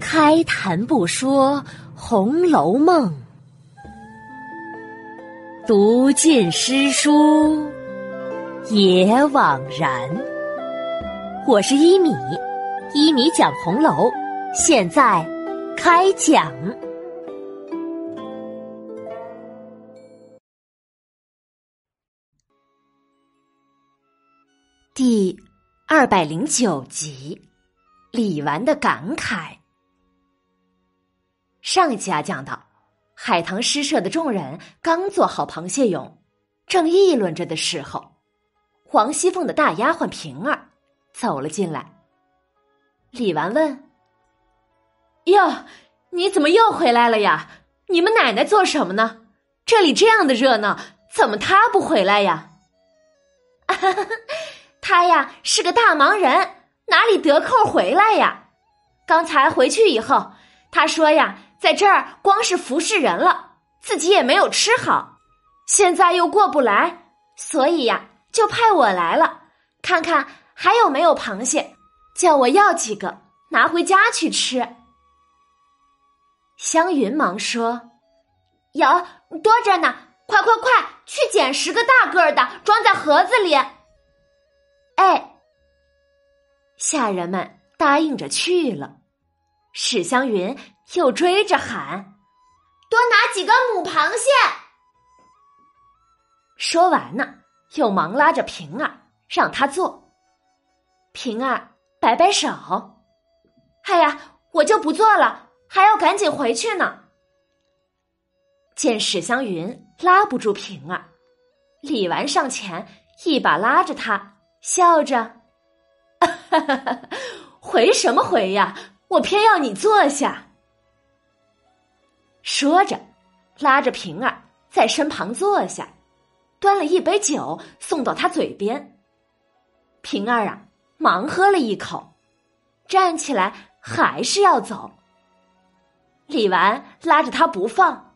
开谈不说《红楼梦》，读尽诗书也枉然。我是一米，一米讲红楼，现在开讲。第二百零九集，李纨的感慨。上一集啊，讲到海棠诗社的众人刚做好螃蟹蛹，正议论着的时候，王熙凤的大丫鬟平儿走了进来。李纨问：“哟，你怎么又回来了呀？你们奶奶做什么呢？这里这样的热闹，怎么她不回来呀？”他呀是个大忙人，哪里得空回来呀？刚才回去以后，他说呀，在这儿光是服侍人了，自己也没有吃好，现在又过不来，所以呀，就派我来了，看看还有没有螃蟹，叫我要几个拿回家去吃。湘云忙说：“有多着呢，快快快，去捡十个大个的，装在盒子里。”下人们答应着去了。史湘云又追着喊：“多拿几个母螃蟹！”说完呢，又忙拉着平儿让他坐。平儿摆摆手：“哎呀，我就不坐了，还要赶紧回去呢。”见史湘云拉不住平儿，李纨上前一把拉着他。笑着，回什么回呀？我偏要你坐下。说着，拉着平儿在身旁坐下，端了一杯酒送到他嘴边。平儿啊，忙喝了一口，站起来还是要走。李纨拉着他不放，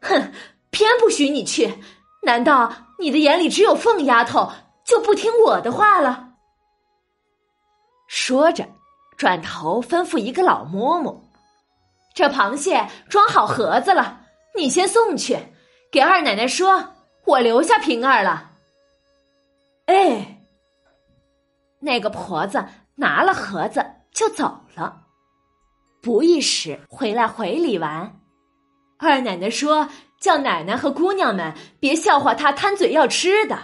哼，偏不许你去！难道你的眼里只有凤丫头？就不听我的话了。说着，转头吩咐一个老嬷嬷：“这螃蟹装好盒子了，你先送去，给二奶奶说，我留下平儿了。”哎，那个婆子拿了盒子就走了，不一时回来回礼完，二奶奶说：“叫奶奶和姑娘们别笑话她贪嘴要吃的。”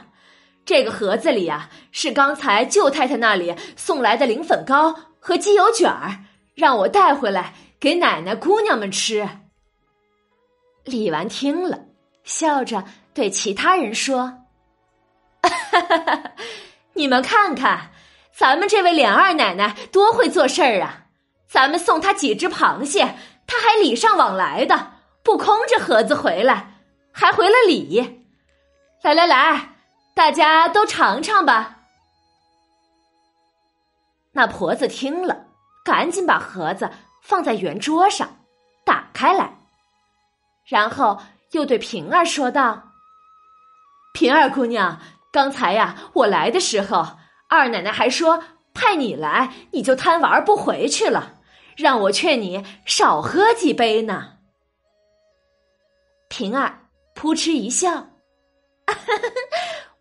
这个盒子里啊，是刚才舅太太那里送来的灵粉糕和鸡油卷儿，让我带回来给奶奶、姑娘们吃。李纨听了，笑着对其他人说：“哈 哈你们看看，咱们这位琏二奶奶多会做事儿啊！咱们送她几只螃蟹，她还礼尚往来的，不空着盒子回来，还回了礼。来来来。”大家都尝尝吧。那婆子听了，赶紧把盒子放在圆桌上，打开来，然后又对平儿说道：“平儿姑娘，刚才呀，我来的时候，二奶奶还说派你来，你就贪玩不回去了，让我劝你少喝几杯呢。”平儿扑哧一笑。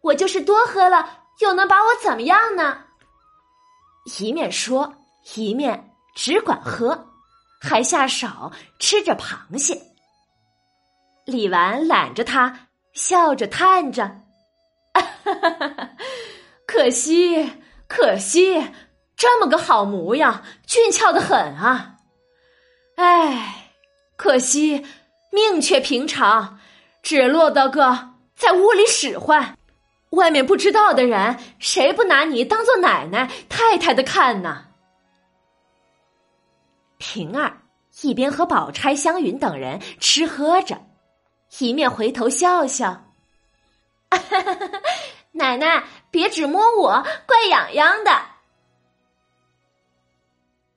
我就是多喝了，又能把我怎么样呢？一面说，一面只管喝，还下手吃着螃蟹。李纨揽着他，笑着叹着：“ 可惜，可惜，这么个好模样，俊俏的很啊！哎，可惜命却平常，只落得个在屋里使唤。”外面不知道的人，谁不拿你当做奶奶、太太的看呢？平儿一边和宝钗、湘云等人吃喝着，一面回头笑笑：“ 奶奶，别只摸我，怪痒痒的。”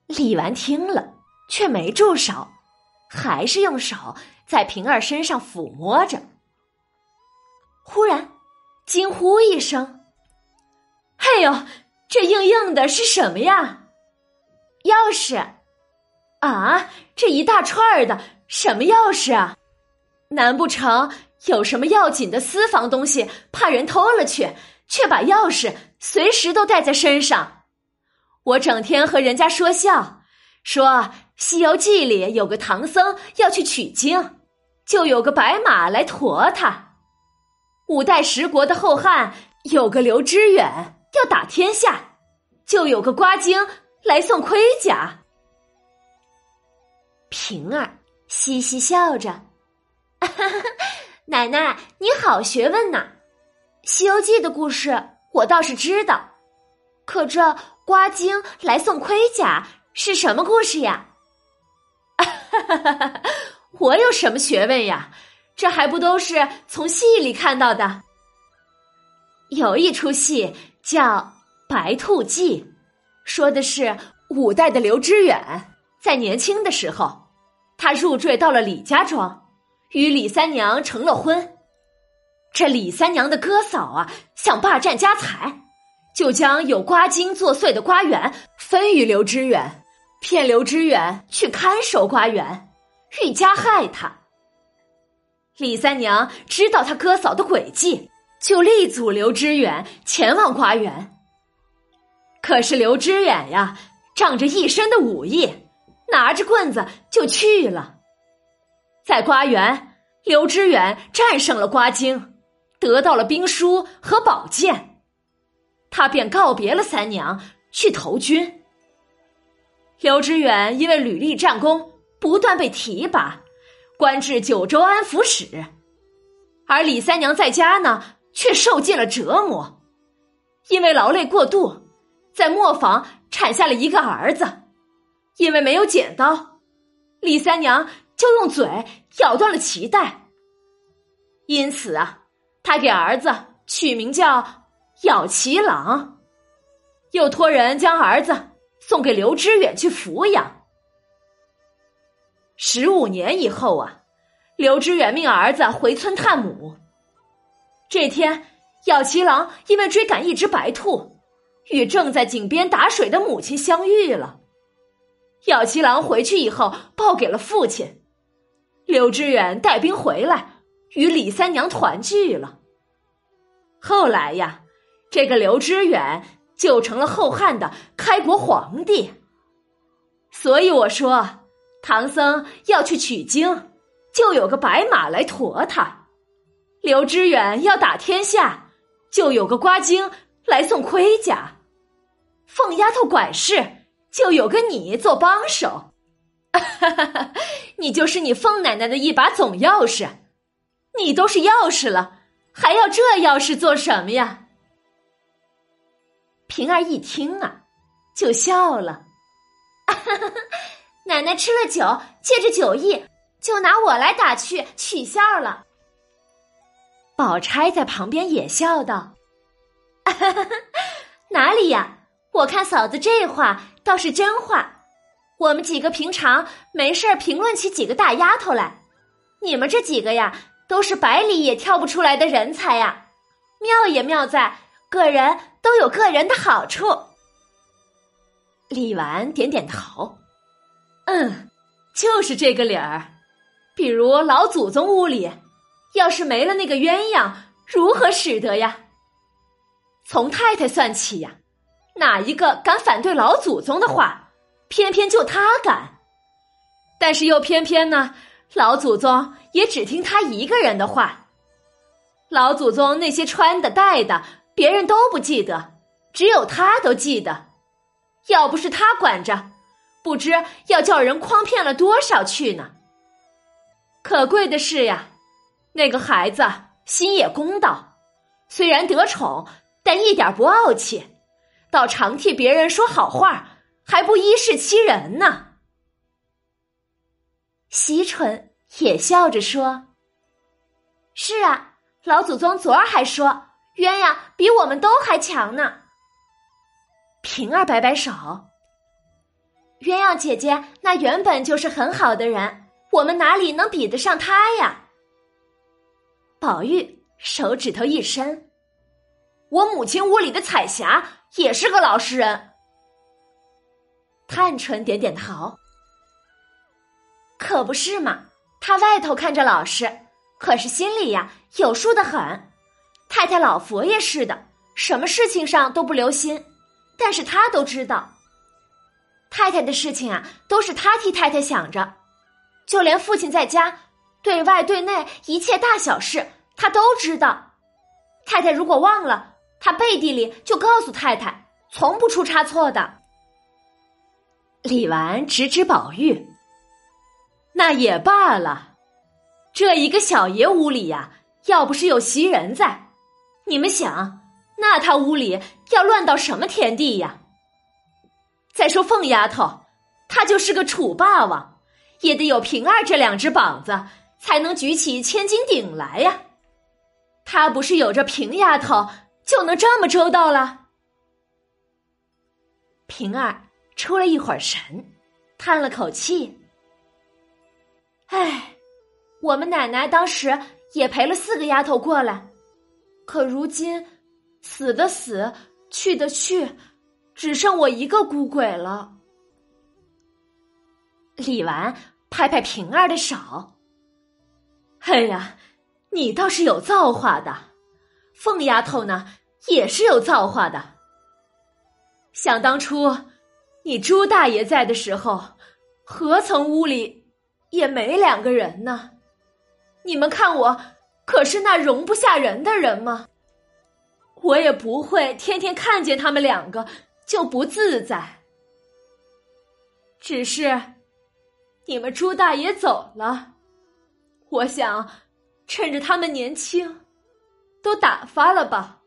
李纨听了，却没住手，还是用手在平儿身上抚摸着。忽然。惊呼一声：“嘿呦，这硬硬的是什么呀？”钥匙。啊，这一大串儿的什么钥匙啊？难不成有什么要紧的私房东西，怕人偷了去，却把钥匙随时都带在身上？我整天和人家说笑，说《西游记》里有个唐僧要去取经，就有个白马来驮他；五代十国的后汉有个刘知远要打天下，就有个瓜精来送盔甲。平儿嘻嘻笑着。奶奶，你好学问呐！《西游记》的故事我倒是知道，可这瓜精来送盔甲是什么故事呀？我有什么学问呀？这还不都是从戏里看到的？有一出戏叫《白兔记》，说的是五代的刘知远在年轻的时候，他入赘到了李家庄。与李三娘成了婚，这李三娘的哥嫂啊，想霸占家财，就将有瓜精作祟的瓜园分与刘知远，骗刘知远去看守瓜园，欲加害他。李三娘知道他哥嫂的诡计，就力阻刘知远前往瓜园。可是刘知远呀，仗着一身的武艺，拿着棍子就去了。在瓜园，刘知远战胜了瓜精，得到了兵书和宝剑，他便告别了三娘，去投军。刘知远因为屡立战功，不断被提拔，官至九州安抚使，而李三娘在家呢，却受尽了折磨，因为劳累过度，在磨坊产下了一个儿子，因为没有剪刀，李三娘。就用嘴咬断了脐带，因此啊，他给儿子取名叫咬脐郎，又托人将儿子送给刘知远去抚养。十五年以后啊，刘知远命儿子回村探母。这天，咬七郎因为追赶一只白兔，与正在井边打水的母亲相遇了。咬七郎回去以后，报给了父亲。刘知远带兵回来，与李三娘团聚了。后来呀，这个刘知远就成了后汉的开国皇帝。所以我说，唐僧要去取经，就有个白马来驮他；刘知远要打天下，就有个瓜精来送盔甲；凤丫头管事，就有个你做帮手。哈哈！你就是你凤奶奶的一把总钥匙，你都是钥匙了，还要这钥匙做什么呀？平儿一听啊，就笑了。哈 哈奶奶吃了酒，借着酒意，就拿我来打趣取笑了。宝钗在旁边也笑道：“哪里呀？我看嫂子这话倒是真话。”我们几个平常没事评论起几个大丫头来，你们这几个呀，都是百里也挑不出来的人才呀！妙也妙在，个人都有个人的好处。李纨点点头，嗯，就是这个理儿。比如老祖宗屋里，要是没了那个鸳鸯，如何使得呀？从太太算起呀，哪一个敢反对老祖宗的话？偏偏就他敢，但是又偏偏呢，老祖宗也只听他一个人的话。老祖宗那些穿的戴的，别人都不记得，只有他都记得。要不是他管着，不知要叫人诓骗了多少去呢。可贵的是呀，那个孩子心也公道，虽然得宠，但一点不傲气，倒常替别人说好话。还不依势欺人呢。惜春也笑着说：“是啊，老祖宗昨儿还说鸳鸯比我们都还强呢。”平儿摆摆手：“鸳鸯姐姐那原本就是很好的人，我们哪里能比得上她呀？”宝玉手指头一伸：“我母亲屋里的彩霞也是个老实人。”探春点点头。可不是嘛，他外头看着老实，可是心里呀有数的很。太太老佛爷似的，什么事情上都不留心，但是他都知道。太太的事情啊，都是他替太太想着，就连父亲在家，对外对内一切大小事，他都知道。太太如果忘了，他背地里就告诉太太，从不出差错的。李纨指指宝玉。那也罢了，这一个小爷屋里呀，要不是有袭人在，你们想，那他屋里要乱到什么田地呀？再说凤丫头，她就是个楚霸王，也得有平儿这两只膀子，才能举起千斤顶来呀。她不是有着平丫头，就能这么周到了？平儿出了一会儿神，叹了口气。唉，我们奶奶当时也陪了四个丫头过来，可如今死的死，去的去，只剩我一个孤鬼了。李纨拍拍平儿的手：“哎呀，你倒是有造化的，凤丫头呢也是有造化的。想当初你朱大爷在的时候，何曾屋里……”也没两个人呢，你们看我可是那容不下人的人吗？我也不会天天看见他们两个就不自在。只是你们朱大爷走了，我想趁着他们年轻，都打发了吧。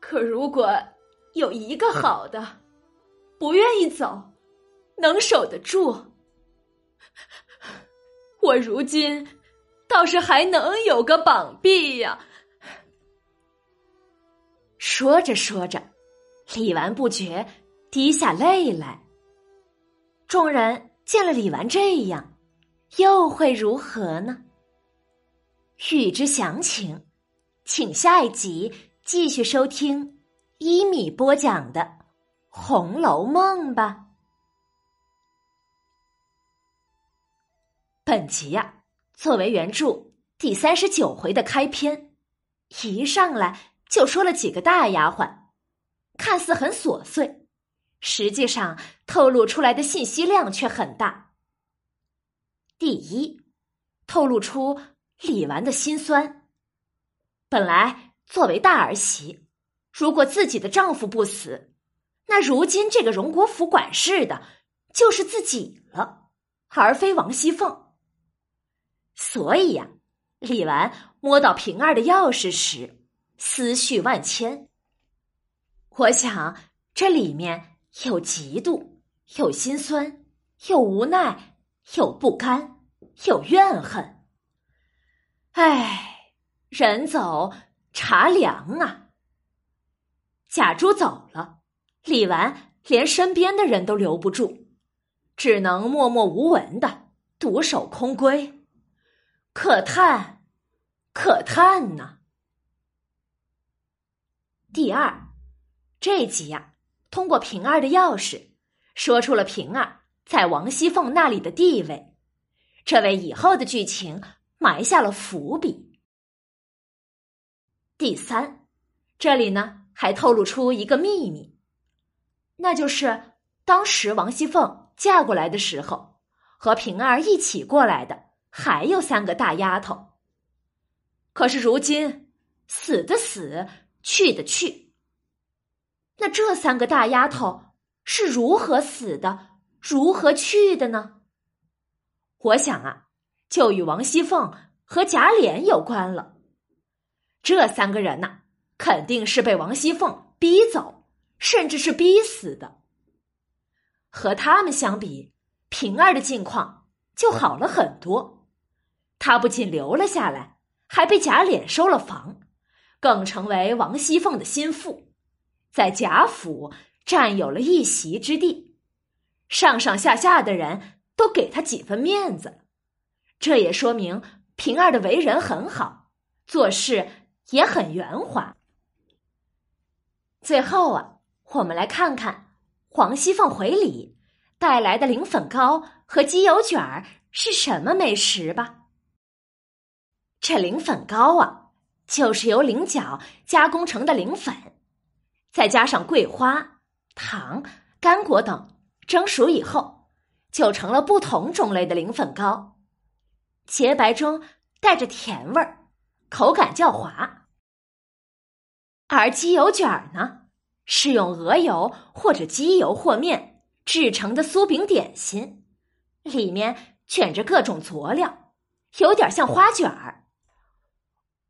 可如果有一个好的，不愿意走，能守得住。我如今倒是还能有个膀臂呀！说着说着，李纨不觉滴下泪来。众人见了李纨这样，又会如何呢？欲知详情，请下一集继续收听一米播讲的《红楼梦》吧。本集呀，作为原著第三十九回的开篇，一上来就说了几个大丫鬟，看似很琐碎，实际上透露出来的信息量却很大。第一，透露出李纨的心酸。本来作为大儿媳，如果自己的丈夫不死，那如今这个荣国府管事的就是自己了，而非王熙凤。所以呀，李纨摸到平儿的钥匙时，思绪万千。我想这里面有嫉妒，有心酸，有无奈，有不甘，有怨恨。唉，人走茶凉啊。贾珠走了，李纨连身边的人都留不住，只能默默无闻的独守空闺。可叹，可叹呐！第二，这集呀，通过平儿的钥匙，说出了平儿在王熙凤那里的地位，这为以后的剧情埋下了伏笔。第三，这里呢还透露出一个秘密，那就是当时王熙凤嫁过来的时候，和平儿一起过来的。还有三个大丫头，可是如今死的死，去的去。那这三个大丫头是如何死的，如何去的呢？我想啊，就与王熙凤和贾琏有关了。这三个人呐，肯定是被王熙凤逼走，甚至是逼死的。和他们相比，平儿的境况就好了很多。她不仅留了下来，还被贾琏收了房，更成为王熙凤的心腹，在贾府占有了一席之地，上上下下的人都给他几分面子，这也说明平儿的为人很好，做事也很圆滑。最后啊，我们来看看黄熙凤回礼带来的灵粉糕和鸡油卷儿是什么美食吧？这灵粉糕啊，就是由菱角加工成的灵粉，再加上桂花、糖、干果等蒸熟以后，就成了不同种类的零粉糕，洁白中带着甜味儿，口感较滑。而鸡油卷儿呢，是用鹅油或者鸡油和面制成的酥饼点心，里面卷着各种佐料，有点像花卷儿。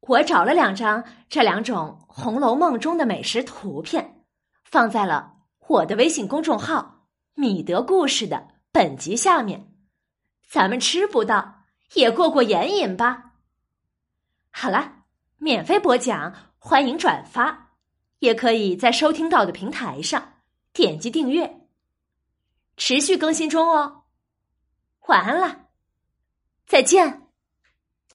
我找了两张这两种《红楼梦》中的美食图片，放在了我的微信公众号“米德故事”的本集下面，咱们吃不到也过过眼瘾吧。好了，免费播讲。欢迎转发，也可以在收听到的平台上点击订阅，持续更新中哦。晚安了，再见。